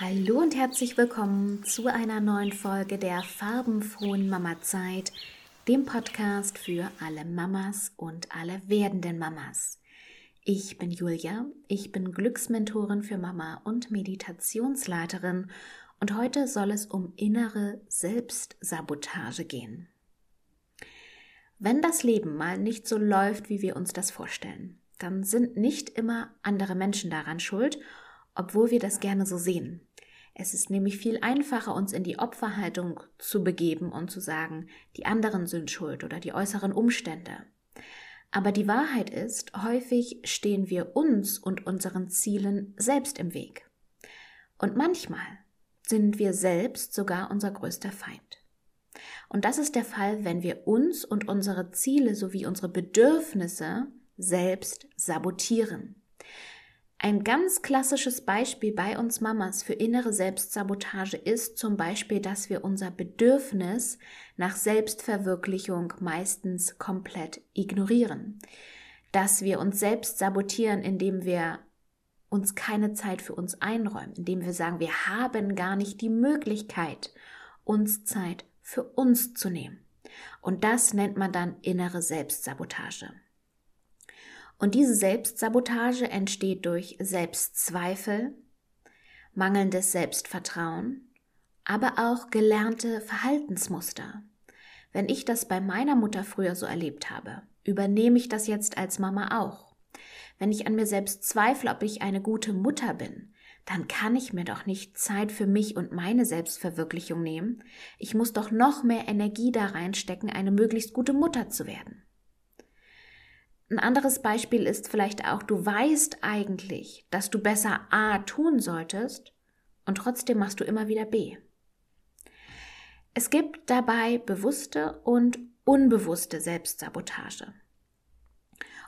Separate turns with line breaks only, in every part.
Hallo und herzlich willkommen zu einer neuen Folge der farbenfrohen Mama-Zeit, dem Podcast für alle Mamas und alle werdenden Mamas. Ich bin Julia, ich bin Glücksmentorin für Mama und Meditationsleiterin und heute soll es um innere Selbstsabotage gehen. Wenn das Leben mal nicht so läuft, wie wir uns das vorstellen, dann sind nicht immer andere Menschen daran schuld obwohl wir das gerne so sehen. Es ist nämlich viel einfacher, uns in die Opferhaltung zu begeben und zu sagen, die anderen sind schuld oder die äußeren Umstände. Aber die Wahrheit ist, häufig stehen wir uns und unseren Zielen selbst im Weg. Und manchmal sind wir selbst sogar unser größter Feind. Und das ist der Fall, wenn wir uns und unsere Ziele sowie unsere Bedürfnisse selbst sabotieren. Ein ganz klassisches Beispiel bei uns Mamas für innere Selbstsabotage ist zum Beispiel, dass wir unser Bedürfnis nach Selbstverwirklichung meistens komplett ignorieren. Dass wir uns selbst sabotieren, indem wir uns keine Zeit für uns einräumen, indem wir sagen, wir haben gar nicht die Möglichkeit, uns Zeit für uns zu nehmen. Und das nennt man dann innere Selbstsabotage. Und diese Selbstsabotage entsteht durch Selbstzweifel, mangelndes Selbstvertrauen, aber auch gelernte Verhaltensmuster. Wenn ich das bei meiner Mutter früher so erlebt habe, übernehme ich das jetzt als Mama auch. Wenn ich an mir selbst zweifle, ob ich eine gute Mutter bin, dann kann ich mir doch nicht Zeit für mich und meine Selbstverwirklichung nehmen. Ich muss doch noch mehr Energie da reinstecken, eine möglichst gute Mutter zu werden. Ein anderes Beispiel ist vielleicht auch, du weißt eigentlich, dass du besser A tun solltest und trotzdem machst du immer wieder B. Es gibt dabei bewusste und unbewusste Selbstsabotage.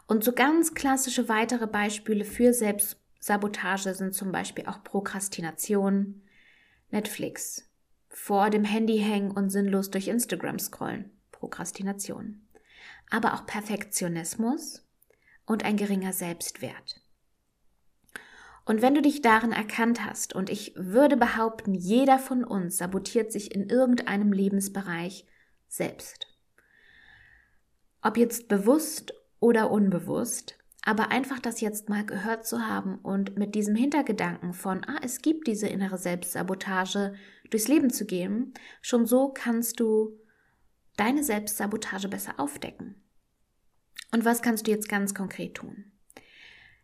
Und so ganz klassische weitere Beispiele für Selbstsabotage sind zum Beispiel auch Prokrastination, Netflix, vor dem Handy hängen und sinnlos durch Instagram scrollen, Prokrastination aber auch Perfektionismus und ein geringer Selbstwert. Und wenn du dich darin erkannt hast, und ich würde behaupten, jeder von uns sabotiert sich in irgendeinem Lebensbereich selbst. Ob jetzt bewusst oder unbewusst, aber einfach das jetzt mal gehört zu haben und mit diesem Hintergedanken von, ah, es gibt diese innere Selbstsabotage durchs Leben zu gehen, schon so kannst du deine Selbstsabotage besser aufdecken. Und was kannst du jetzt ganz konkret tun?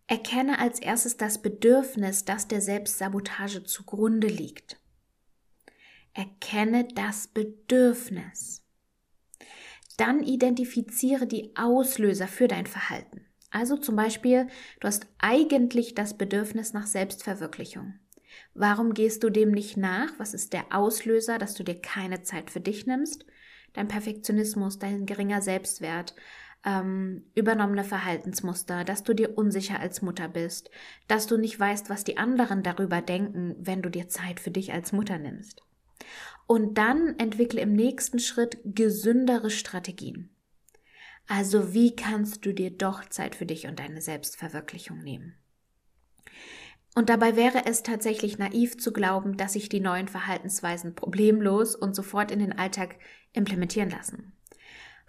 Erkenne als erstes das Bedürfnis, das der Selbstsabotage zugrunde liegt. Erkenne das Bedürfnis. Dann identifiziere die Auslöser für dein Verhalten. Also zum Beispiel, du hast eigentlich das Bedürfnis nach Selbstverwirklichung. Warum gehst du dem nicht nach? Was ist der Auslöser, dass du dir keine Zeit für dich nimmst? Dein Perfektionismus, dein geringer Selbstwert, ähm, übernommene Verhaltensmuster, dass du dir unsicher als Mutter bist, dass du nicht weißt, was die anderen darüber denken, wenn du dir Zeit für dich als Mutter nimmst. Und dann entwickle im nächsten Schritt gesündere Strategien. Also wie kannst du dir doch Zeit für dich und deine Selbstverwirklichung nehmen? Und dabei wäre es tatsächlich naiv zu glauben, dass sich die neuen Verhaltensweisen problemlos und sofort in den Alltag implementieren lassen.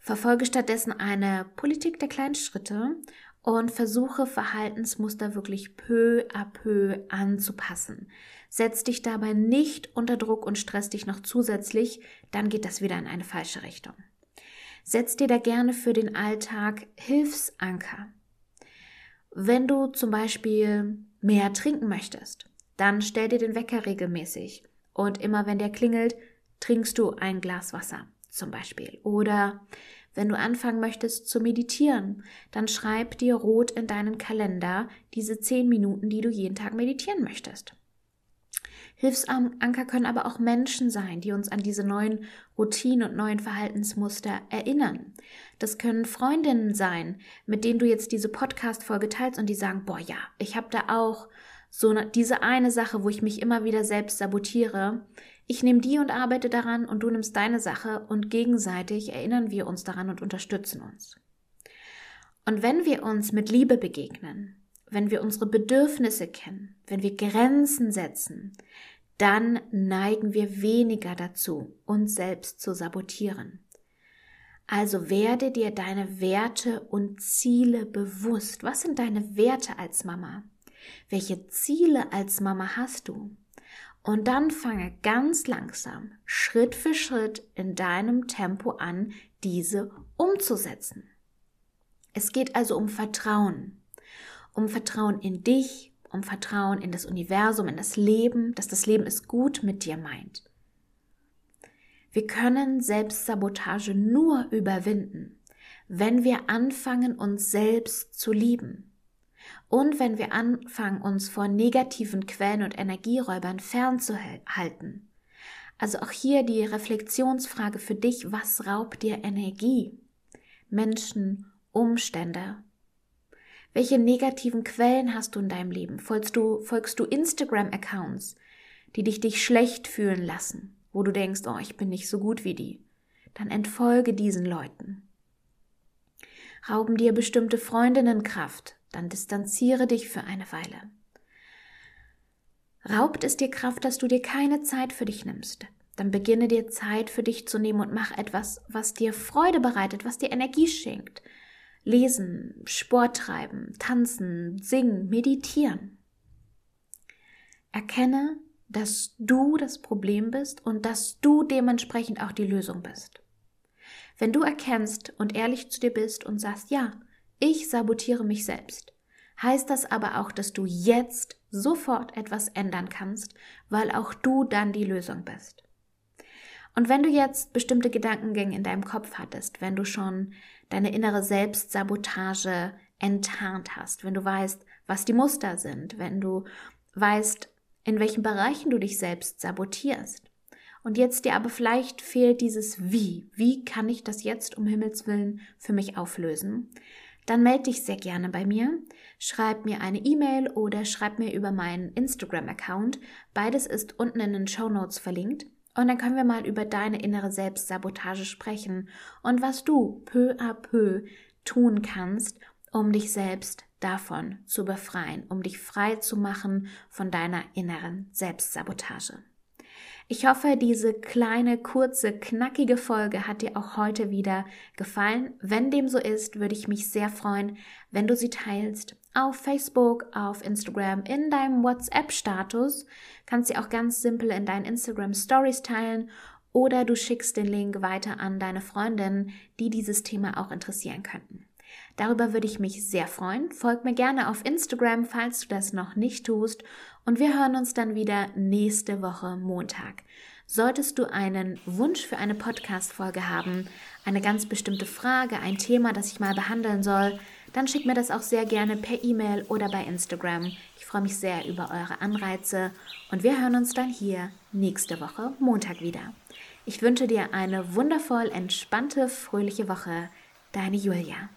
Verfolge stattdessen eine Politik der kleinen Schritte und versuche Verhaltensmuster wirklich peu à peu anzupassen. Setz dich dabei nicht unter Druck und stress dich noch zusätzlich, dann geht das wieder in eine falsche Richtung. Setz dir da gerne für den Alltag Hilfsanker. Wenn du zum Beispiel mehr trinken möchtest, dann stell dir den Wecker regelmäßig und immer wenn der klingelt, trinkst du ein Glas Wasser zum Beispiel. Oder wenn du anfangen möchtest zu meditieren, dann schreib dir rot in deinen Kalender diese zehn Minuten, die du jeden Tag meditieren möchtest. Hilfsanker können aber auch Menschen sein, die uns an diese neuen Routinen und neuen Verhaltensmuster erinnern. Das können Freundinnen sein, mit denen du jetzt diese Podcast-Folge teilst und die sagen, boah, ja, ich habe da auch so eine, diese eine Sache, wo ich mich immer wieder selbst sabotiere. Ich nehme die und arbeite daran und du nimmst deine Sache und gegenseitig erinnern wir uns daran und unterstützen uns. Und wenn wir uns mit Liebe begegnen, wenn wir unsere Bedürfnisse kennen, wenn wir Grenzen setzen, dann neigen wir weniger dazu, uns selbst zu sabotieren. Also werde dir deine Werte und Ziele bewusst. Was sind deine Werte als Mama? Welche Ziele als Mama hast du? Und dann fange ganz langsam, Schritt für Schritt in deinem Tempo an, diese umzusetzen. Es geht also um Vertrauen. Um Vertrauen in dich, um Vertrauen in das Universum, in das Leben, dass das Leben es gut mit dir meint. Wir können Selbstsabotage nur überwinden, wenn wir anfangen, uns selbst zu lieben. Und wenn wir anfangen, uns vor negativen Quellen und Energieräubern fernzuhalten. Also auch hier die Reflexionsfrage für dich, was raubt dir Energie? Menschen, Umstände. Welche negativen Quellen hast du in deinem Leben? Folgst du, folgst du Instagram-Accounts, die dich, dich schlecht fühlen lassen? wo du denkst, oh, ich bin nicht so gut wie die, dann entfolge diesen Leuten. Rauben dir bestimmte Freundinnen Kraft, dann distanziere dich für eine Weile. Raubt es dir Kraft, dass du dir keine Zeit für dich nimmst, dann beginne dir Zeit für dich zu nehmen und mach etwas, was dir Freude bereitet, was dir Energie schenkt. Lesen, Sport treiben, tanzen, singen, meditieren. Erkenne, dass du das Problem bist und dass du dementsprechend auch die Lösung bist. Wenn du erkennst und ehrlich zu dir bist und sagst, ja, ich sabotiere mich selbst, heißt das aber auch, dass du jetzt sofort etwas ändern kannst, weil auch du dann die Lösung bist. Und wenn du jetzt bestimmte Gedankengänge in deinem Kopf hattest, wenn du schon deine innere Selbstsabotage enttarnt hast, wenn du weißt, was die Muster sind, wenn du weißt, in welchen Bereichen du dich selbst sabotierst. Und jetzt dir aber vielleicht fehlt dieses Wie. Wie kann ich das jetzt um Himmels Willen für mich auflösen? Dann melde dich sehr gerne bei mir. Schreib mir eine E-Mail oder schreib mir über meinen Instagram-Account. Beides ist unten in den Show Notes verlinkt. Und dann können wir mal über deine innere Selbstsabotage sprechen und was du peu à peu tun kannst, um dich selbst davon zu befreien, um dich frei zu machen von deiner inneren Selbstsabotage. Ich hoffe, diese kleine, kurze, knackige Folge hat dir auch heute wieder gefallen. Wenn dem so ist, würde ich mich sehr freuen, wenn du sie teilst auf Facebook, auf Instagram, in deinem WhatsApp-Status. Kannst sie auch ganz simpel in deinen Instagram Stories teilen oder du schickst den Link weiter an deine Freundinnen, die dieses Thema auch interessieren könnten. Darüber würde ich mich sehr freuen. Folg mir gerne auf Instagram, falls du das noch nicht tust. Und wir hören uns dann wieder nächste Woche Montag. Solltest du einen Wunsch für eine Podcast-Folge haben, eine ganz bestimmte Frage, ein Thema, das ich mal behandeln soll, dann schick mir das auch sehr gerne per E-Mail oder bei Instagram. Ich freue mich sehr über eure Anreize und wir hören uns dann hier nächste Woche Montag wieder. Ich wünsche dir eine wundervoll entspannte, fröhliche Woche. Deine Julia.